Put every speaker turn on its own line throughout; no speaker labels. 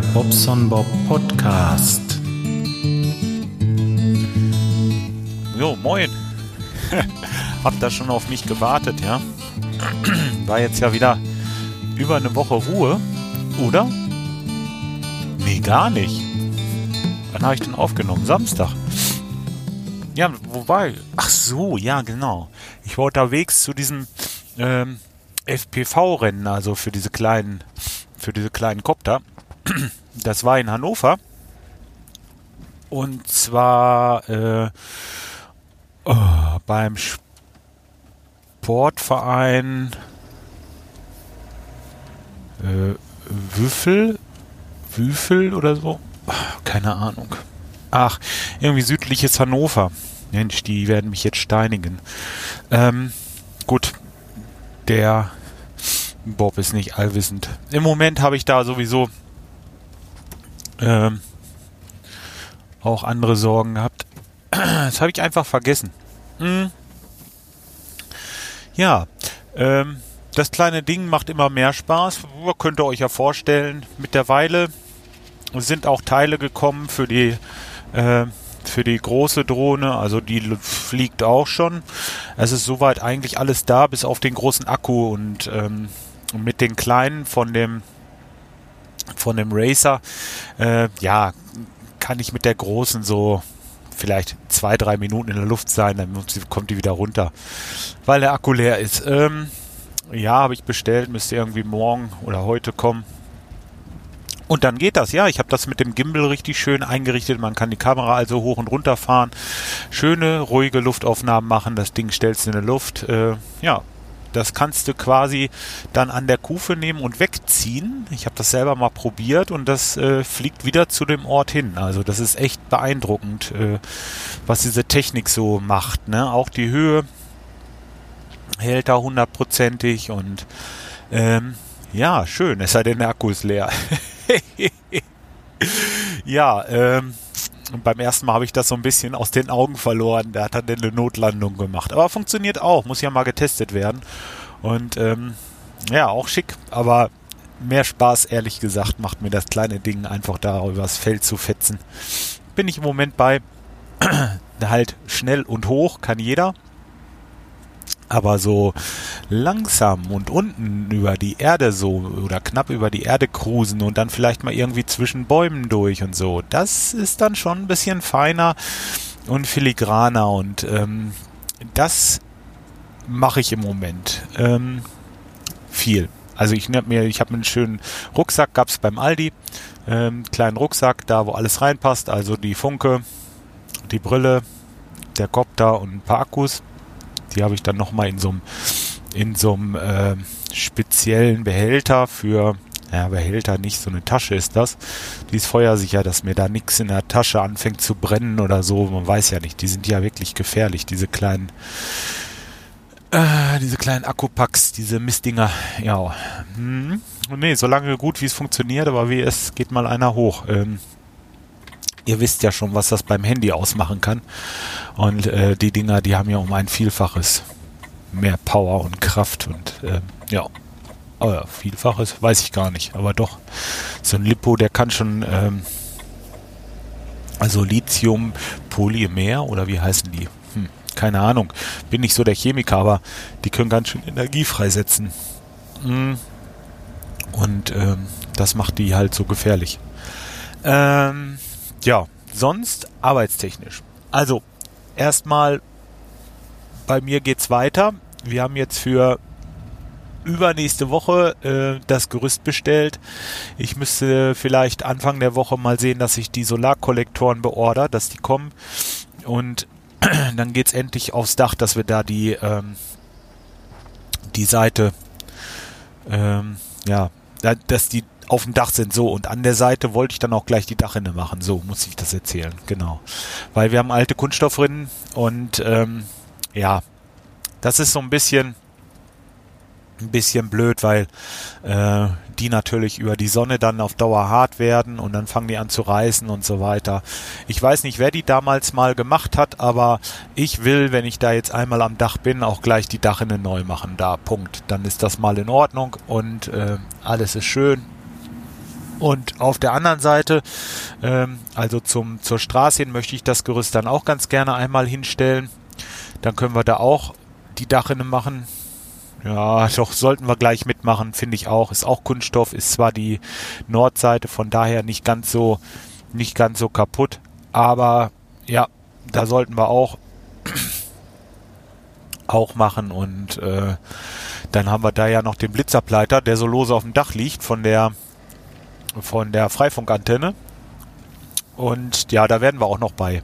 Bobson Bob Podcast.
Jo, moin. Habt da schon auf mich gewartet, ja? War jetzt ja wieder über eine Woche Ruhe, oder? Nee, gar nicht. Wann habe ich denn aufgenommen? Samstag. Ja, wobei. Ach so, ja, genau. Ich war unterwegs zu diesem ähm, FPV-Rennen, also für diese kleinen, für diese kleinen Kopter. Das war in Hannover. Und zwar äh, oh, beim Sportverein äh, Würfel, Würfel oder so. Keine Ahnung. Ach, irgendwie südliches Hannover. Mensch, die werden mich jetzt steinigen. Ähm, gut, der Bob ist nicht allwissend. Im Moment habe ich da sowieso ähm, auch andere Sorgen gehabt. Das habe ich einfach vergessen. Hm. Ja, ähm, das kleine Ding macht immer mehr Spaß. Könnt ihr euch ja vorstellen. Mittlerweile sind auch Teile gekommen für die äh, für die große Drohne, also die fliegt auch schon. Es ist soweit eigentlich alles da, bis auf den großen Akku und ähm, mit den kleinen von dem von dem Racer, äh, ja, kann ich mit der großen so vielleicht zwei, drei Minuten in der Luft sein, dann kommt die wieder runter, weil der Akku leer ist. Ähm, ja, habe ich bestellt, müsste irgendwie morgen oder heute kommen. Und dann geht das, ja. Ich habe das mit dem Gimbal richtig schön eingerichtet. Man kann die Kamera also hoch und runter fahren. Schöne, ruhige Luftaufnahmen machen. Das Ding stellst du in der Luft. Äh, ja, das kannst du quasi dann an der Kufe nehmen und wegziehen. Ich habe das selber mal probiert und das äh, fliegt wieder zu dem Ort hin. Also das ist echt beeindruckend, äh, was diese Technik so macht. Ne? Auch die Höhe hält da hundertprozentig und ähm, ja, schön, es sei denn, der Akku ist leer. ja, ähm, beim ersten Mal habe ich das so ein bisschen aus den Augen verloren. Da hat er eine Notlandung gemacht. Aber funktioniert auch, muss ja mal getestet werden. Und ähm, ja, auch schick, aber mehr Spaß, ehrlich gesagt, macht mir das kleine Ding einfach da übers Feld zu fetzen. Bin ich im Moment bei halt schnell und hoch, kann jeder aber so langsam und unten über die Erde so oder knapp über die Erde cruisen und dann vielleicht mal irgendwie zwischen Bäumen durch und so, das ist dann schon ein bisschen feiner und filigraner und ähm, das mache ich im Moment ähm, viel. Also ich habe mir, ich habe einen schönen Rucksack, gab's beim Aldi, ähm, kleinen Rucksack, da wo alles reinpasst, also die Funke, die Brille, der Kopter und ein paar Akkus die habe ich dann nochmal in so einem in so einem äh, speziellen Behälter für, ja, Behälter nicht, so eine Tasche ist das. Die ist feuersicher, dass mir da nichts in der Tasche anfängt zu brennen oder so. Man weiß ja nicht, die sind ja wirklich gefährlich, diese kleinen, äh, diese kleinen Akkupacks, diese Mistdinger. Ja, hm. nee, solange gut wie es funktioniert, aber wie es geht mal einer hoch. Ähm, ihr wisst ja schon, was das beim Handy ausmachen kann. Und äh, die Dinger, die haben ja um ein Vielfaches mehr Power und Kraft und äh, ja. Aber Vielfaches weiß ich gar nicht, aber doch. So ein Lipo, der kann schon, ähm, also Lithium, Polymer oder wie heißen die? Hm, keine Ahnung. Bin nicht so der Chemiker, aber die können ganz schön Energie freisetzen. Hm. Und ähm, das macht die halt so gefährlich. Ähm, ja, sonst arbeitstechnisch. Also, erstmal bei mir geht's weiter. Wir haben jetzt für übernächste Woche äh, das Gerüst bestellt. Ich müsste vielleicht Anfang der Woche mal sehen, dass ich die Solarkollektoren beorder, dass die kommen. Und dann geht's endlich aufs Dach, dass wir da die, ähm, die Seite, ähm, ja, dass die auf dem Dach sind. So, und an der Seite wollte ich dann auch gleich die Dachrinne machen. So muss ich das erzählen, genau. Weil wir haben alte Kunststoffrinnen und ähm, ja, das ist so ein bisschen ein bisschen blöd, weil äh, die natürlich über die Sonne dann auf Dauer hart werden und dann fangen die an zu reißen und so weiter. Ich weiß nicht, wer die damals mal gemacht hat, aber ich will, wenn ich da jetzt einmal am Dach bin, auch gleich die Dachrinne neu machen. Da, Punkt. Dann ist das mal in Ordnung und äh, alles ist schön Und auf der anderen Seite, ähm, also zum, zur Straße hin, möchte ich das Gerüst dann auch ganz gerne einmal hinstellen. Dann können wir da auch die Dachrinne machen. Ja, doch sollten wir gleich mitmachen, finde ich auch. Ist auch Kunststoff, ist zwar die Nordseite, von daher nicht ganz so, nicht ganz so kaputt. Aber ja, da sollten wir auch, auch machen und äh, dann haben wir da ja noch den Blitzableiter, der so lose auf dem Dach liegt von der von der Freifunkantenne. Und ja, da werden wir auch noch bei.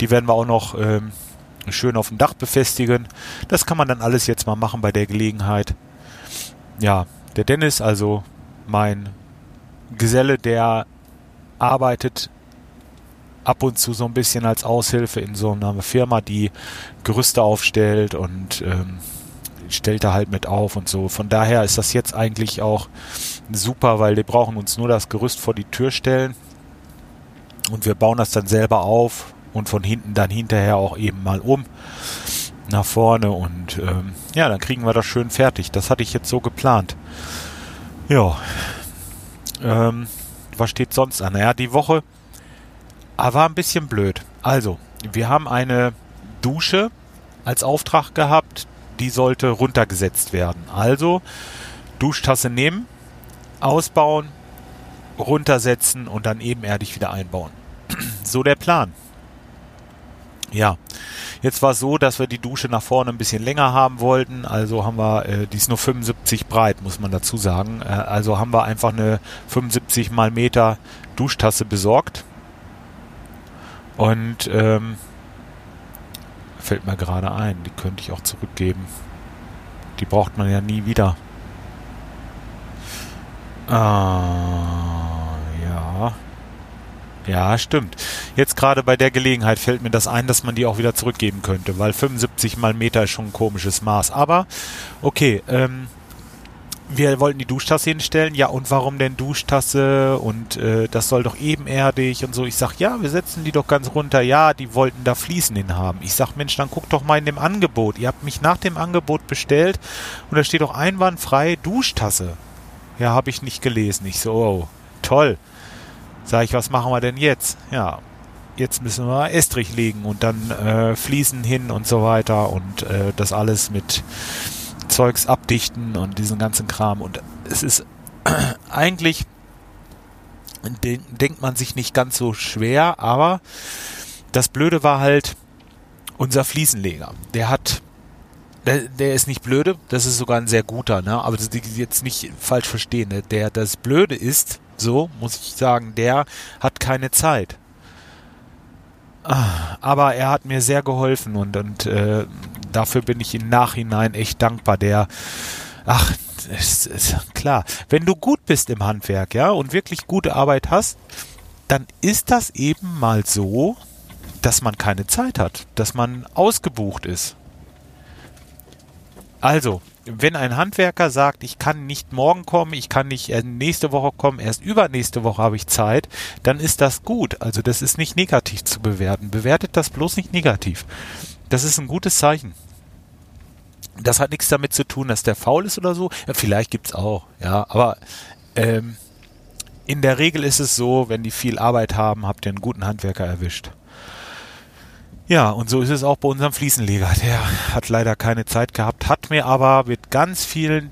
Die werden wir auch noch ähm, schön auf dem Dach befestigen. Das kann man dann alles jetzt mal machen bei der Gelegenheit. Ja, der Dennis, also mein Geselle, der arbeitet ab und zu so ein bisschen als Aushilfe in so einer Firma, die Gerüste aufstellt und ähm, stellt er halt mit auf und so. Von daher ist das jetzt eigentlich auch super, weil die brauchen uns nur das Gerüst vor die Tür stellen und wir bauen das dann selber auf und von hinten dann hinterher auch eben mal um nach vorne und ähm, ja, dann kriegen wir das schön fertig. Das hatte ich jetzt so geplant. Ja. Ähm, was steht sonst an? Naja, die Woche ah, war ein bisschen blöd. Also, wir haben eine Dusche als Auftrag gehabt, die sollte runtergesetzt werden. Also Duschtasse nehmen, ausbauen, runtersetzen und dann ebenerdig wieder einbauen. so der Plan. Ja, jetzt war es so, dass wir die Dusche nach vorne ein bisschen länger haben wollten. Also haben wir, äh, die ist nur 75 breit, muss man dazu sagen. Äh, also haben wir einfach eine 75 mal Meter Duschtasse besorgt. Und ähm, Fällt mir gerade ein. Die könnte ich auch zurückgeben. Die braucht man ja nie wieder. Ah, ja. Ja, stimmt. Jetzt gerade bei der Gelegenheit fällt mir das ein, dass man die auch wieder zurückgeben könnte, weil 75 mal Meter ist schon ein komisches Maß. Aber okay, ähm, wir wollten die Duschtasse hinstellen. Ja, und warum denn Duschtasse? Und äh, das soll doch ebenerdig und so. Ich sag, ja, wir setzen die doch ganz runter. Ja, die wollten da Fliesen hin haben. Ich sag, Mensch, dann guck doch mal in dem Angebot. Ihr habt mich nach dem Angebot bestellt und da steht doch einwandfrei Duschtasse. Ja, habe ich nicht gelesen. Ich so, oh, toll. Sag ich, was machen wir denn jetzt? Ja, jetzt müssen wir Estrich legen und dann äh, Fliesen hin und so weiter und äh, das alles mit Zeugs abdichten und diesen ganzen Kram. Und es ist eigentlich, denkt man sich nicht ganz so schwer, aber das Blöde war halt unser Fliesenleger. Der hat, der, der ist nicht blöde, das ist sogar ein sehr guter, ne? aber das jetzt nicht falsch verstehen. Ne? Der, das Blöde ist, so muss ich sagen, der hat keine Zeit. Ah, aber er hat mir sehr geholfen und, und äh, dafür bin ich im Nachhinein echt dankbar. Der, ach, ist, ist klar, wenn du gut bist im Handwerk, ja, und wirklich gute Arbeit hast, dann ist das eben mal so, dass man keine Zeit hat, dass man ausgebucht ist. Also, wenn ein Handwerker sagt, ich kann nicht morgen kommen, ich kann nicht nächste Woche kommen, erst übernächste Woche habe ich Zeit, dann ist das gut. Also das ist nicht negativ zu bewerten. Bewertet das bloß nicht negativ. Das ist ein gutes Zeichen. Das hat nichts damit zu tun, dass der faul ist oder so. Ja, vielleicht gibt's auch, ja, aber ähm, in der Regel ist es so, wenn die viel Arbeit haben, habt ihr einen guten Handwerker erwischt. Ja, und so ist es auch bei unserem Fliesenleger. Der hat leider keine Zeit gehabt, hat mir aber mit ganz vielen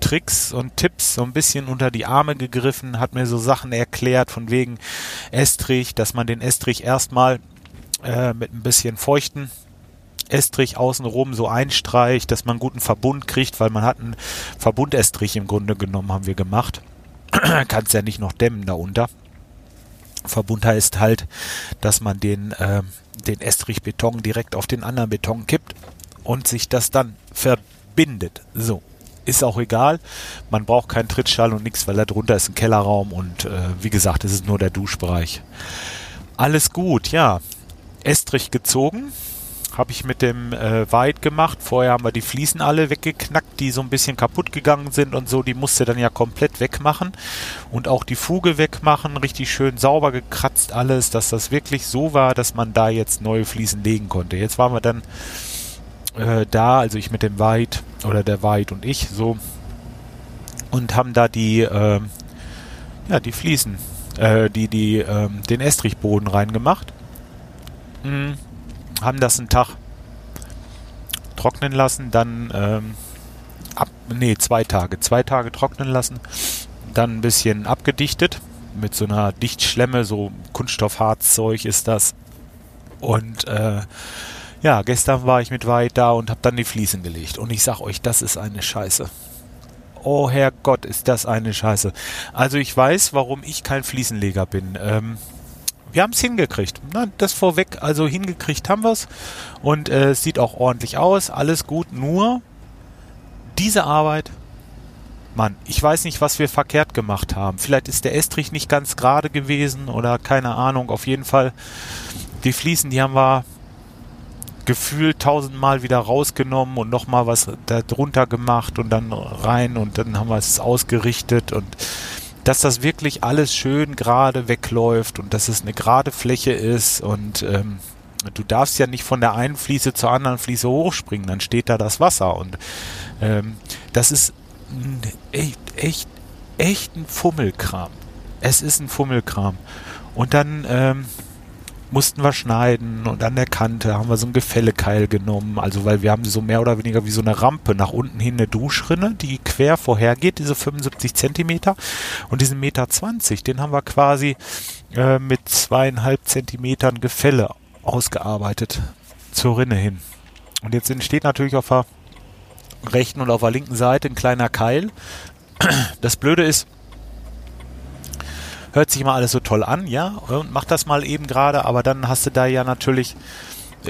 Tricks und Tipps so ein bisschen unter die Arme gegriffen, hat mir so Sachen erklärt von wegen Estrich, dass man den Estrich erstmal äh, mit ein bisschen feuchten Estrich außenrum so einstreicht, dass man guten Verbund kriegt, weil man hat einen Verbundestrich im Grunde genommen, haben wir gemacht. Kannst ja nicht noch dämmen da unter. Verbund heißt halt, dass man den, äh, den Estrichbeton direkt auf den anderen Beton kippt und sich das dann verbindet. So. Ist auch egal. Man braucht keinen Trittschall und nichts, weil da drunter ist ein Kellerraum und äh, wie gesagt, es ist nur der Duschbereich. Alles gut, ja. Estrich gezogen habe ich mit dem äh, Weit gemacht. Vorher haben wir die Fliesen alle weggeknackt, die so ein bisschen kaputt gegangen sind und so. Die musste dann ja komplett wegmachen und auch die Fuge wegmachen. Richtig schön sauber gekratzt alles, dass das wirklich so war, dass man da jetzt neue Fliesen legen konnte. Jetzt waren wir dann äh, da, also ich mit dem Weit oder der Weit und ich so und haben da die äh, ja, die Fliesen, äh, die, die, ähm, den Estrichboden reingemacht. Mhm. Haben das einen Tag trocknen lassen, dann ähm, ab, nee, zwei Tage, zwei Tage trocknen lassen, dann ein bisschen abgedichtet mit so einer Dichtschlemme, so Kunststoffharzzeug ist das. Und äh, ja, gestern war ich mit Weit da und habe dann die Fliesen gelegt. Und ich sag euch, das ist eine Scheiße. Oh Herrgott, ist das eine Scheiße. Also ich weiß, warum ich kein Fliesenleger bin. Ähm, wir haben es hingekriegt. Na, das vorweg, also hingekriegt haben wir es. Und äh, es sieht auch ordentlich aus, alles gut. Nur diese Arbeit, Mann, ich weiß nicht, was wir verkehrt gemacht haben. Vielleicht ist der Estrich nicht ganz gerade gewesen oder keine Ahnung. Auf jeden Fall, die Fliesen, die haben wir gefühlt tausendmal wieder rausgenommen und nochmal was darunter gemacht und dann rein und dann haben wir es ausgerichtet und dass das wirklich alles schön gerade wegläuft und dass es eine gerade Fläche ist und ähm, du darfst ja nicht von der einen Fliese zur anderen Fliese hochspringen, dann steht da das Wasser und ähm, das ist echt, echt, echt ein Fummelkram. Es ist ein Fummelkram. Und dann ähm, mussten wir schneiden und an der Kante haben wir so ein Gefällekeil genommen, also weil wir haben so mehr oder weniger wie so eine Rampe nach unten hin eine Duschrinne, die quer vorhergeht, diese 75 Zentimeter und diesen Meter 20, den haben wir quasi äh, mit zweieinhalb Zentimetern Gefälle ausgearbeitet zur Rinne hin. Und jetzt entsteht natürlich auf der rechten und auf der linken Seite ein kleiner Keil. Das Blöde ist, hört sich mal alles so toll an, ja, und mach das mal eben gerade, aber dann hast du da ja natürlich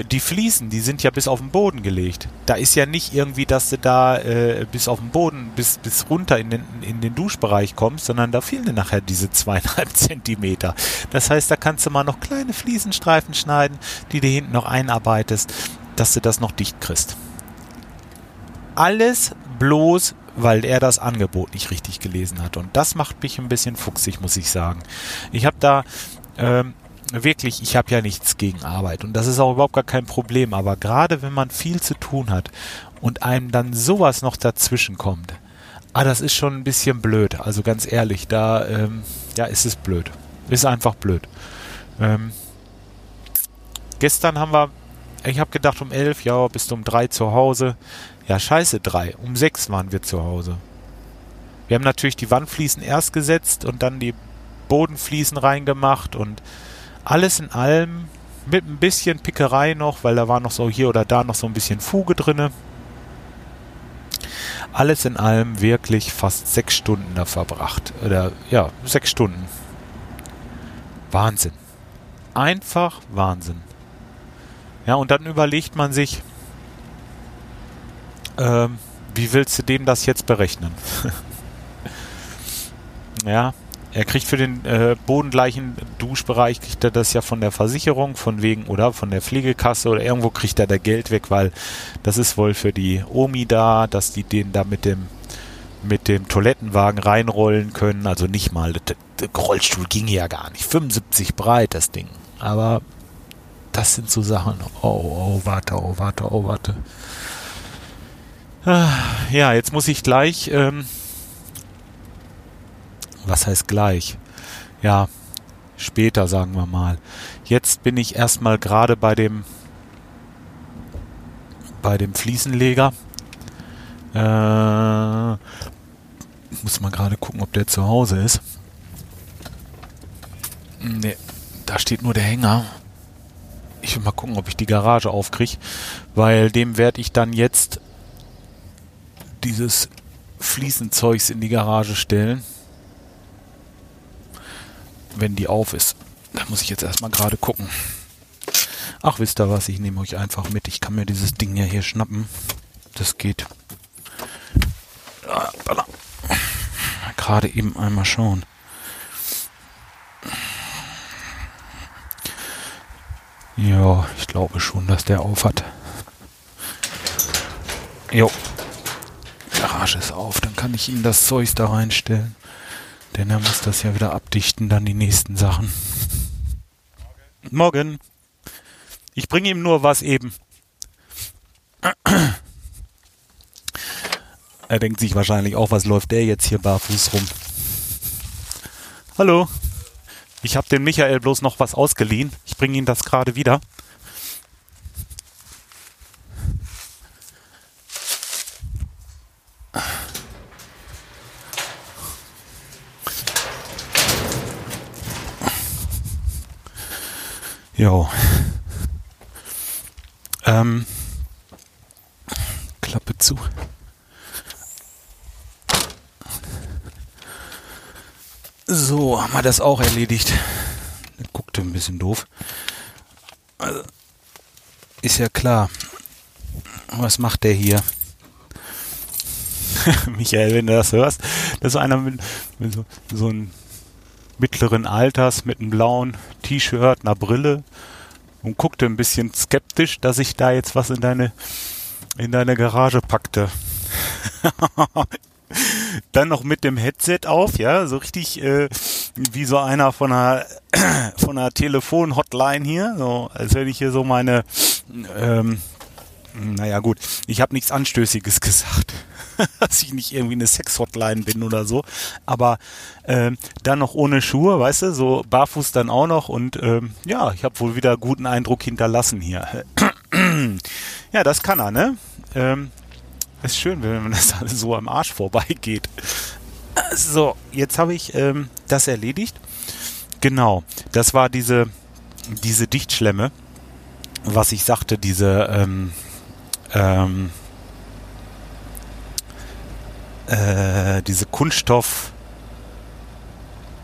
die Fliesen, die sind ja bis auf den Boden gelegt. Da ist ja nicht irgendwie, dass du da äh, bis auf den Boden, bis, bis runter in den, in den Duschbereich kommst, sondern da fehlen dir nachher diese zweieinhalb Zentimeter. Das heißt, da kannst du mal noch kleine Fliesenstreifen schneiden, die du hinten noch einarbeitest, dass du das noch dicht kriegst. Alles bloß weil er das Angebot nicht richtig gelesen hat. Und das macht mich ein bisschen fuchsig, muss ich sagen. Ich habe da ähm, wirklich, ich habe ja nichts gegen Arbeit und das ist auch überhaupt gar kein Problem. Aber gerade wenn man viel zu tun hat und einem dann sowas noch dazwischen kommt, ah, das ist schon ein bisschen blöd. Also ganz ehrlich, da ähm, ja, ist es blöd. Ist einfach blöd. Ähm, gestern haben wir, ich habe gedacht um elf, ja, bist du um drei zu Hause. Ja, scheiße, drei. Um sechs waren wir zu Hause. Wir haben natürlich die Wandfliesen erst gesetzt und dann die Bodenfliesen reingemacht und alles in allem mit ein bisschen Pickerei noch, weil da war noch so hier oder da noch so ein bisschen Fuge drinne. Alles in allem wirklich fast sechs Stunden da verbracht. Oder ja, sechs Stunden. Wahnsinn. Einfach Wahnsinn. Ja, und dann überlegt man sich, ähm, wie willst du dem das jetzt berechnen? ja, er kriegt für den äh, bodengleichen Duschbereich, kriegt er das ja von der Versicherung, von wegen, oder von der Pflegekasse oder irgendwo kriegt er da Geld weg, weil das ist wohl für die Omi da, dass die den da mit dem mit dem Toilettenwagen reinrollen können. Also nicht mal, der, der Rollstuhl ging ja gar nicht. 75 breit, das Ding. Aber das sind so Sachen. Oh, oh, warte, oh, warte, oh, warte. Ah, ja, jetzt muss ich gleich. Ähm, was heißt gleich? Ja, später sagen wir mal. Jetzt bin ich erstmal gerade bei dem bei dem Fliesenleger. Äh, muss mal gerade gucken, ob der zu Hause ist. Ne, da steht nur der Hänger. Ich will mal gucken, ob ich die Garage aufkriege, weil dem werde ich dann jetzt dieses Fliesenzeugs in die Garage stellen. Wenn die auf ist. Da muss ich jetzt erstmal gerade gucken. Ach, wisst ihr was? Ich nehme euch einfach mit. Ich kann mir dieses Ding ja hier schnappen. Das geht. Ah, gerade eben einmal schauen. Ja, ich glaube schon, dass der auf hat. Jo, Garage ist auf, dann kann ich ihm das Zeug da reinstellen. Denn er muss das ja wieder abdichten, dann die nächsten Sachen. Morgen. Ich bringe ihm nur was eben. Er denkt sich wahrscheinlich auch, was läuft der jetzt hier barfuß rum? Hallo. Ich habe den Michael bloß noch was ausgeliehen. Ich bringe Ihnen das gerade wieder. Jo. Ähm, Klappe zu. So, haben wir das auch erledigt. Der guckte ein bisschen doof. Also, ist ja klar. Was macht der hier? Michael, wenn du das hörst, das ist einer mit, mit so, so einem mittleren Alters mit einem blauen T-Shirt, einer Brille und guckte ein bisschen skeptisch, dass ich da jetzt was in deine in deine Garage packte. Dann noch mit dem Headset auf, ja, so richtig äh, wie so einer von einer von einer Telefon-Hotline hier, so als wenn ich hier so meine ähm, naja gut, ich habe nichts Anstößiges gesagt, dass ich nicht irgendwie eine Sex-Hotline bin oder so, aber ähm, dann noch ohne Schuhe, weißt du, so barfuß dann auch noch und ähm, ja, ich habe wohl wieder guten Eindruck hinterlassen hier. ja, das kann er, ne? Ähm, ist schön, wenn man das alles so am Arsch vorbeigeht. So, jetzt habe ich ähm, das erledigt. Genau, das war diese, diese Dichtschlemme, was ich sagte, diese, ähm, ähm, äh, diese Kunststoff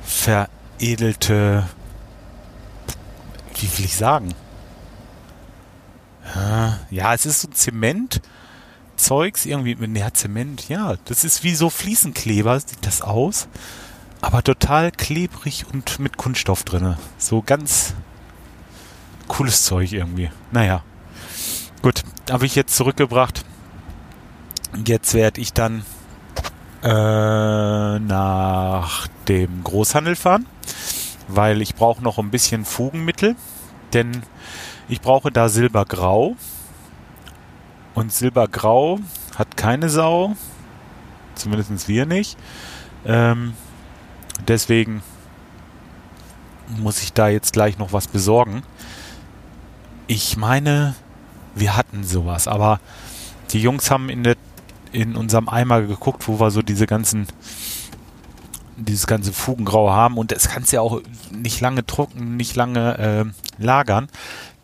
veredelte, wie will ich sagen? Ja, es ist so Zement, Zeugs irgendwie mit ja, Zement, ja, das ist wie so Fliesenkleber, sieht das aus, aber total klebrig und mit Kunststoff drinne. So ganz cooles Zeug irgendwie. Naja. Gut, habe ich jetzt zurückgebracht. Jetzt werde ich dann äh, nach dem Großhandel fahren, weil ich brauche noch ein bisschen Fugenmittel, denn ich brauche da Silbergrau und Silbergrau hat keine Sau. Zumindest wir nicht. Ähm, deswegen muss ich da jetzt gleich noch was besorgen. Ich meine, wir hatten sowas, aber die Jungs haben in, der, in unserem Eimer geguckt, wo wir so diese ganzen dieses ganze Fugengrau haben und das kannst ja auch nicht lange trocken, nicht lange äh, lagern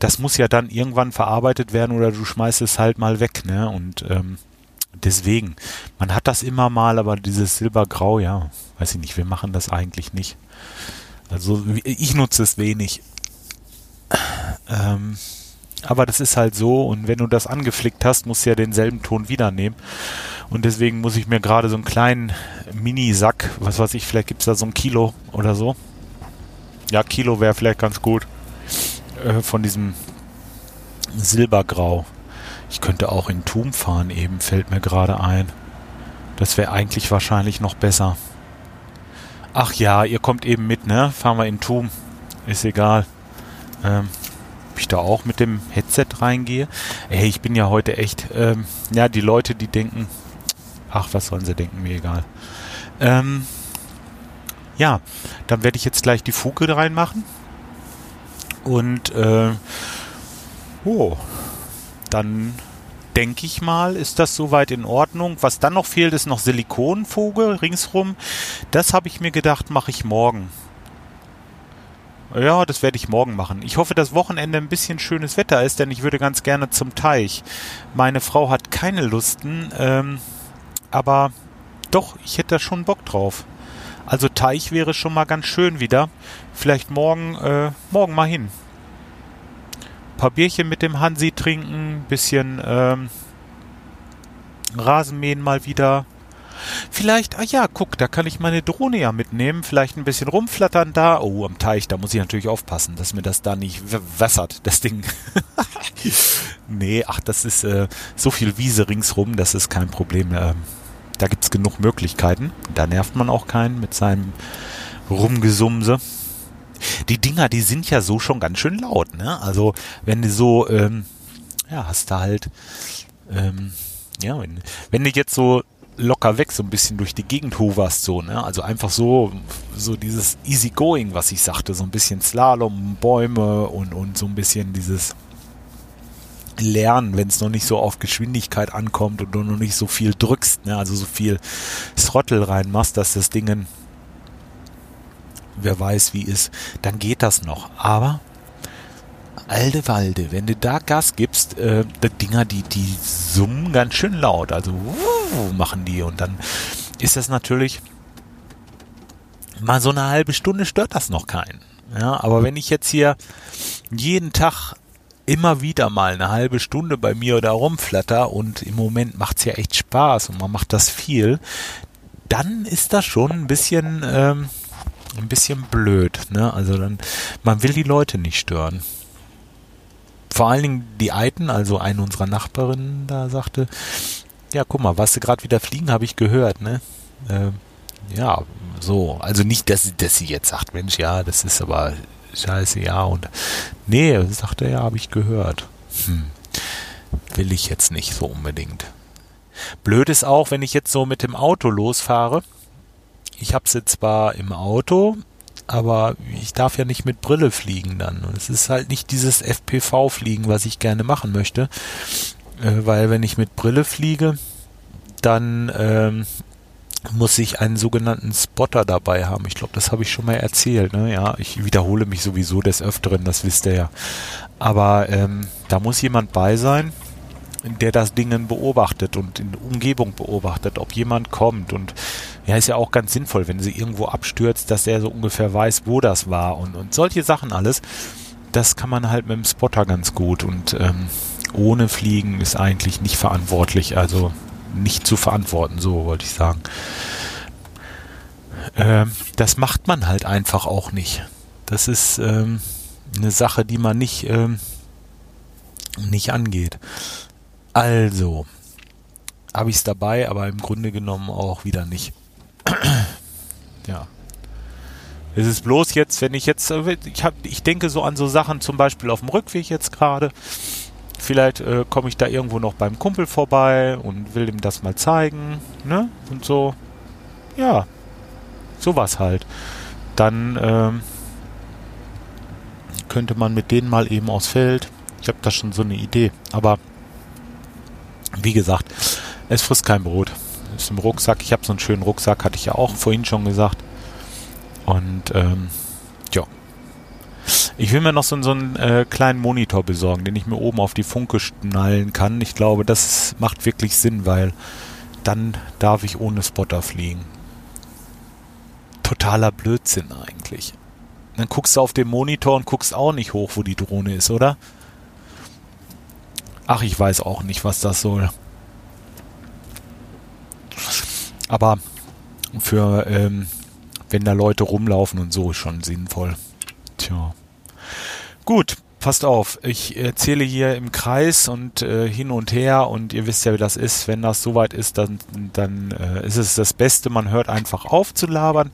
das muss ja dann irgendwann verarbeitet werden oder du schmeißt es halt mal weg, ne? Und ähm, deswegen, man hat das immer mal, aber dieses Silbergrau, ja, weiß ich nicht, wir machen das eigentlich nicht. Also ich nutze es wenig. Ähm, aber das ist halt so und wenn du das angeflickt hast, musst du ja denselben Ton wieder nehmen. Und deswegen muss ich mir gerade so einen kleinen Mini-Sack, was weiß ich, vielleicht gibt es da so ein Kilo oder so. Ja, Kilo wäre vielleicht ganz gut äh, von diesem Silbergrau. Ich könnte auch in Tum fahren eben, fällt mir gerade ein. Das wäre eigentlich wahrscheinlich noch besser. Ach ja, ihr kommt eben mit, ne? Fahren wir in Tum. Ist egal. Ähm, ob ich da auch mit dem Headset reingehe? Ey, ich bin ja heute echt, ähm, ja, die Leute, die denken, ach, was sollen sie denken, mir egal. Ähm, ja, dann werde ich jetzt gleich die Fuge reinmachen. Und äh, oh, dann denke ich mal, ist das soweit in Ordnung. Was dann noch fehlt, ist noch Silikonfuge ringsrum. Das habe ich mir gedacht, mache ich morgen. Ja, das werde ich morgen machen. Ich hoffe, dass Wochenende ein bisschen schönes Wetter ist, denn ich würde ganz gerne zum Teich. Meine Frau hat keine Lusten, ähm, aber doch, ich hätte da schon Bock drauf. Also Teich wäre schon mal ganz schön wieder. Vielleicht morgen, äh, morgen mal hin. Ein paar Bierchen mit dem Hansi trinken, bisschen ähm, Rasenmähen mal wieder. Vielleicht, ah ja, guck, da kann ich meine Drohne ja mitnehmen, vielleicht ein bisschen rumflattern da. Oh, am Teich, da muss ich natürlich aufpassen, dass mir das da nicht wässert, das Ding. nee, ach, das ist äh, so viel Wiese ringsrum, das ist kein Problem. Ähm, da gibt's genug Möglichkeiten. Da nervt man auch keinen mit seinem Rumgesumse. Die Dinger, die sind ja so schon ganz schön laut, ne? Also, wenn du so, ähm, ja, hast du halt, ähm, ja, wenn, wenn du jetzt so locker weg so ein bisschen durch die Gegend hoverst, so, ne? Also einfach so, so dieses Easygoing, was ich sagte, so ein bisschen Slalom, Bäume und, und so ein bisschen dieses Lernen, wenn es noch nicht so auf Geschwindigkeit ankommt und du noch nicht so viel drückst, ne? Also so viel Throttle reinmachst, dass das Ding, wer weiß wie ist, dann geht das noch. Aber Alde Walde, wenn du da Gas gibst, äh, die Dinger, die, die summen ganz schön laut. Also uh, machen die und dann ist das natürlich mal so eine halbe Stunde stört das noch keinen. Ja, aber wenn ich jetzt hier jeden Tag immer wieder mal eine halbe Stunde bei mir da rumflatter und im Moment macht's ja echt Spaß und man macht das viel, dann ist das schon ein bisschen, ähm, ein bisschen blöd. Ne? Also dann, man will die Leute nicht stören vor allen Dingen die Eiten, also eine unserer Nachbarinnen da sagte, ja, guck mal, was sie gerade wieder fliegen, habe ich gehört, ne? Äh, ja, so. Also nicht, dass, dass sie jetzt sagt, Mensch, ja, das ist aber scheiße, ja. Und nee, sagte ja, habe ich gehört. Hm. Will ich jetzt nicht so unbedingt. Blöd ist auch, wenn ich jetzt so mit dem Auto losfahre. Ich habe sie zwar im Auto, aber ich darf ja nicht mit Brille fliegen dann. Und es ist halt nicht dieses FPV-Fliegen, was ich gerne machen möchte, äh, weil wenn ich mit Brille fliege, dann ähm, muss ich einen sogenannten Spotter dabei haben. Ich glaube, das habe ich schon mal erzählt. Ne? Ja, ich wiederhole mich sowieso des Öfteren, das wisst ihr ja. Aber ähm, da muss jemand bei sein, der das Ding beobachtet und in der Umgebung beobachtet, ob jemand kommt. Und ja, ist ja auch ganz sinnvoll, wenn sie irgendwo abstürzt, dass er so ungefähr weiß, wo das war und, und solche Sachen alles. Das kann man halt mit dem Spotter ganz gut und ähm, ohne Fliegen ist eigentlich nicht verantwortlich, also nicht zu verantworten, so wollte ich sagen. Ähm, das macht man halt einfach auch nicht. Das ist ähm, eine Sache, die man nicht, ähm, nicht angeht. Also, habe ich es dabei, aber im Grunde genommen auch wieder nicht. ja. Es ist bloß jetzt, wenn ich jetzt, äh, ich, hab, ich denke so an so Sachen, zum Beispiel auf dem Rückweg jetzt gerade. Vielleicht äh, komme ich da irgendwo noch beim Kumpel vorbei und will ihm das mal zeigen, ne? Und so, ja, sowas halt. Dann ähm, könnte man mit denen mal eben aufs Feld. Ich habe da schon so eine Idee. Aber wie gesagt, es frisst kein Brot. Es ist im Rucksack. Ich habe so einen schönen Rucksack, hatte ich ja auch vorhin schon gesagt. Und ähm. Ich will mir noch so, so einen äh, kleinen Monitor besorgen, den ich mir oben auf die Funke schnallen kann. Ich glaube, das macht wirklich Sinn, weil dann darf ich ohne Spotter fliegen. Totaler Blödsinn eigentlich. Dann guckst du auf den Monitor und guckst auch nicht hoch, wo die Drohne ist, oder? Ach, ich weiß auch nicht, was das soll. Aber für, ähm, wenn da Leute rumlaufen und so, ist schon sinnvoll. Tja. Gut, passt auf. Ich erzähle hier im Kreis und äh, hin und her und ihr wisst ja, wie das ist. Wenn das soweit ist, dann, dann äh, ist es das Beste. Man hört einfach auf zu labern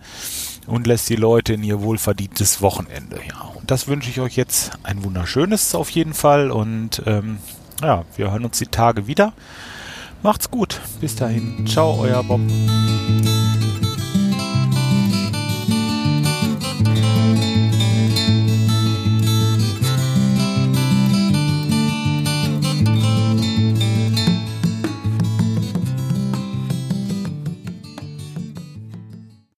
und lässt die Leute in ihr wohlverdientes Wochenende. Ja, und das wünsche ich euch jetzt ein wunderschönes auf jeden Fall und ähm, ja, wir hören uns die Tage wieder. Macht's gut. Bis dahin. Ciao, euer Bob.